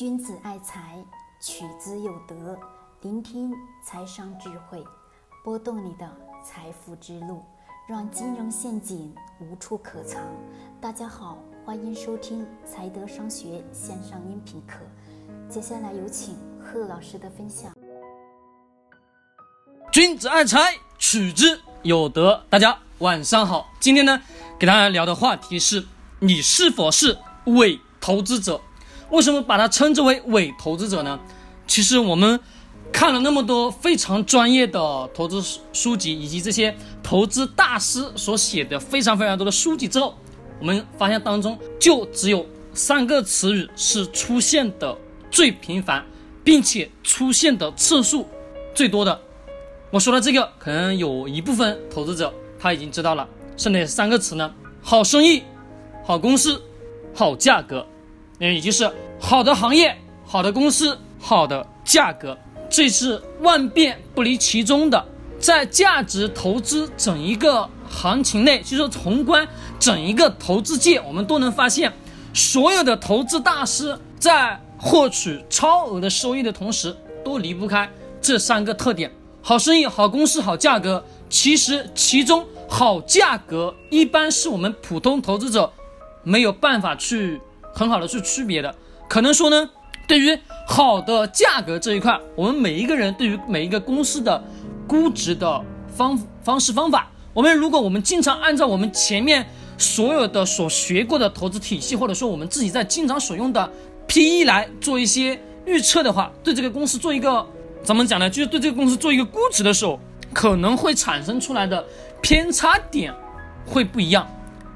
君子爱财，取之有德。聆听财商智慧，拨动你的财富之路，让金融陷阱无处可藏。大家好，欢迎收听财德商学线上音频课。接下来有请贺老师的分享。君子爱财，取之有德。大家晚上好，今天呢，给大家聊的话题是：你是否是伪投资者？为什么把它称之为伪投资者呢？其实我们看了那么多非常专业的投资书籍，以及这些投资大师所写的非常非常多的书籍之后，我们发现当中就只有三个词语是出现的最频繁，并且出现的次数最多的。我说的这个，可能有一部分投资者他已经知道了，是哪三个词呢？好生意、好公司、好价格。也就是好的行业、好的公司、好的价格，这是万变不离其宗的。在价值投资整一个行情内，就说宏观整一个投资界，我们都能发现，所有的投资大师在获取超额的收益的同时，都离不开这三个特点：好生意、好公司、好价格。其实其中好价格一般是我们普通投资者没有办法去。很好的去区别的，可能说呢，对于好的价格这一块，我们每一个人对于每一个公司的估值的方方式方法，我们如果我们经常按照我们前面所有的所学过的投资体系，或者说我们自己在经常所用的 P E 来做一些预测的话，对这个公司做一个怎么讲呢？就是对这个公司做一个估值的时候，可能会产生出来的偏差点会不一样。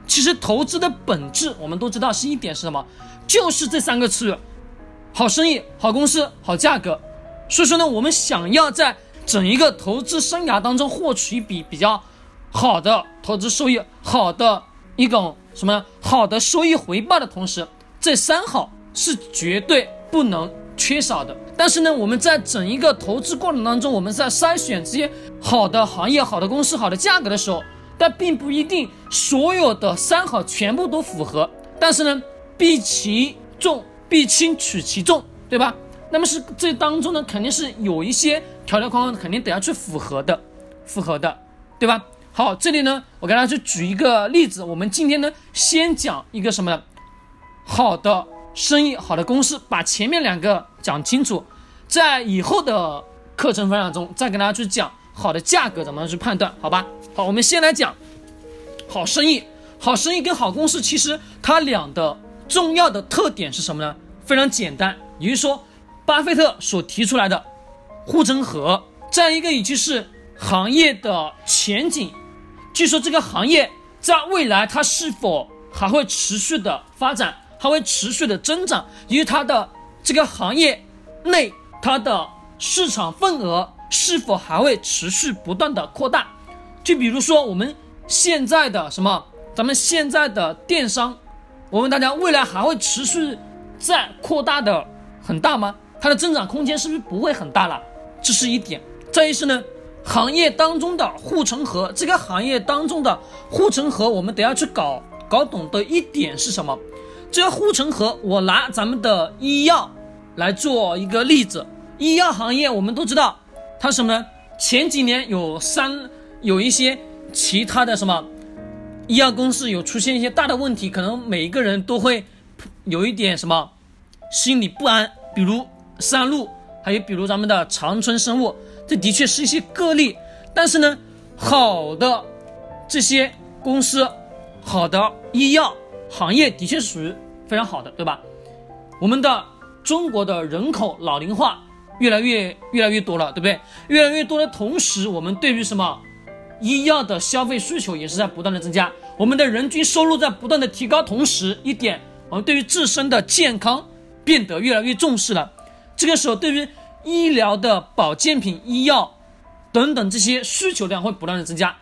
其实投资的本质，我们都知道是一点是什么，就是这三个词：好生意、好公司、好价格。所以说呢，我们想要在整一个投资生涯当中获取一笔比较好的投资收益、好的一种什么好的收益回报的同时，这三好是绝对不能缺少的。但是呢，我们在整一个投资过程当中，我们在筛选这些好的行业、好的公司、好的价格的时候。但并不一定所有的三好全部都符合，但是呢，避其重，避轻取其重，对吧？那么是这当中呢，肯定是有一些条条框框，肯定得要去符合的，符合的，对吧？好，这里呢，我给大家去举一个例子。我们今天呢，先讲一个什么呢？好的生意，好的公司，把前面两个讲清楚，在以后的课程分享中再跟大家去讲好的价格怎么样去判断，好吧？好，我们先来讲好生意。好生意跟好公司，其实它俩的重要的特点是什么呢？非常简单，也就是说，巴菲特所提出来的护城河这样一个，已经是行业的前景。据说这个行业在未来它是否还会持续的发展，还会持续的增长，因为它的这个行业内它的市场份额是否还会持续不断的扩大。就比如说我们现在的什么，咱们现在的电商，我问大家，未来还会持续在扩大的很大吗？它的增长空间是不是不会很大了？这是一点。再一是呢，行业当中的护城河，这个行业当中的护城河，我们得要去搞搞懂的一点是什么？这个护城河，我拿咱们的医药来做一个例子。医药行业我们都知道，它什么呢？前几年有三。有一些其他的什么医药公司有出现一些大的问题，可能每一个人都会有一点什么心理不安。比如三鹿，还有比如咱们的长春生物，这的确是一些个例。但是呢，好的这些公司，好的医药行业的确属于非常好的，对吧？我们的中国的人口老龄化越来越越来越多了，对不对？越来越多的同时，我们对于什么？医药的消费需求也是在不断的增加，我们的人均收入在不断的提高，同时一点，我们对于自身的健康变得越来越重视了。这个时候，对于医疗的保健品、医药等等这些需求量会不断的增加。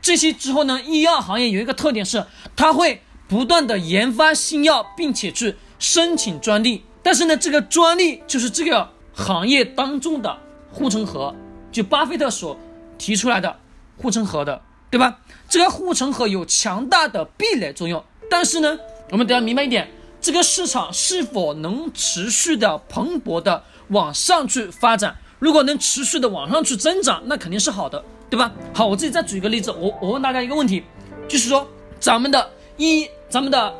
这些之后呢，医药行业有一个特点是，它会不断的研发新药，并且去申请专利。但是呢，这个专利就是这个行业当中的护城河，就巴菲特所提出来的。护城河的，对吧？这个护城河有强大的壁垒作用，但是呢，我们得要明白一点，这个市场是否能持续的蓬勃的往上去发展？如果能持续的往上去增长，那肯定是好的，对吧？好，我自己再举一个例子，我我问大家一个问题，就是说咱们的一咱们的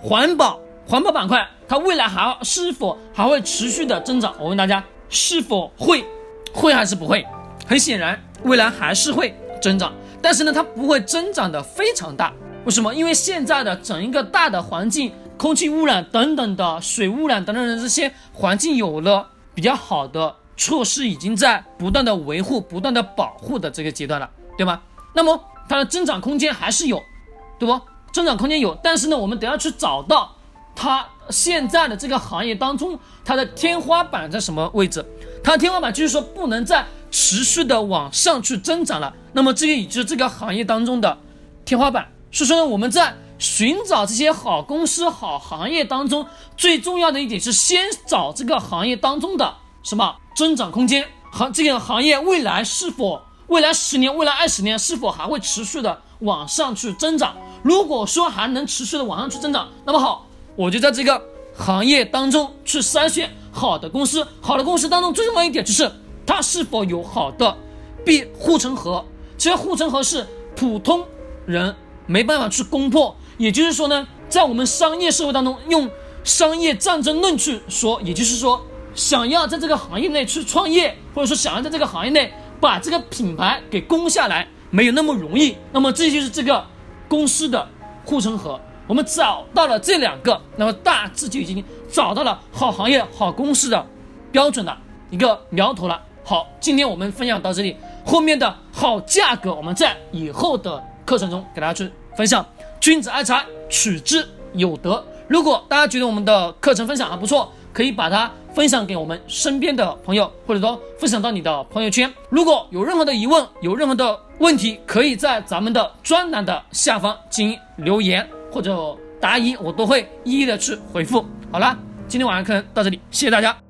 环保环保板块，它未来还是否还会持续的增长？我问大家，是否会会还是不会？很显然，未来还是会增长，但是呢，它不会增长的非常大。为什么？因为现在的整一个大的环境。空气污染等等的水污染等等的这些环境有了比较好的措施，已经在不断的维护、不断的保护的这个阶段了，对吧？那么它的增长空间还是有，对不？增长空间有，但是呢，我们得要去找到它现在的这个行业当中它的天花板在什么位置？它的天花板就是说不能再持续的往上去增长了。那么这个也就是这个行业当中的天花板。所以说呢，我们在。寻找这些好公司、好行业当中最重要的一点是，先找这个行业当中的什么增长空间，行这个行业未来是否未来十年、未来二十年是否还会持续的往上去增长？如果说还能持续的往上去增长，那么好，我就在这个行业当中去筛选好的公司。好的公司当中最重要一点就是它是否有好的必护城河。这些护城河是普通人没办法去攻破。也就是说呢，在我们商业社会当中，用商业战争论去说，也就是说，想要在这个行业内去创业，或者说想要在这个行业内把这个品牌给攻下来，没有那么容易。那么这就是这个公司的护城河。我们找到了这两个，那么大致就已经找到了好行业、好公司的标准的一个苗头了。好，今天我们分享到这里，后面的好价格，我们在以后的课程中给大家去分享。君子爱财，取之有德。如果大家觉得我们的课程分享还不错，可以把它分享给我们身边的朋友，或者说分享到你的朋友圈。如果有任何的疑问，有任何的问题，可以在咱们的专栏的下方进行留言或者答疑，我都会一一的去回复。好了，今天晚上课程到这里，谢谢大家。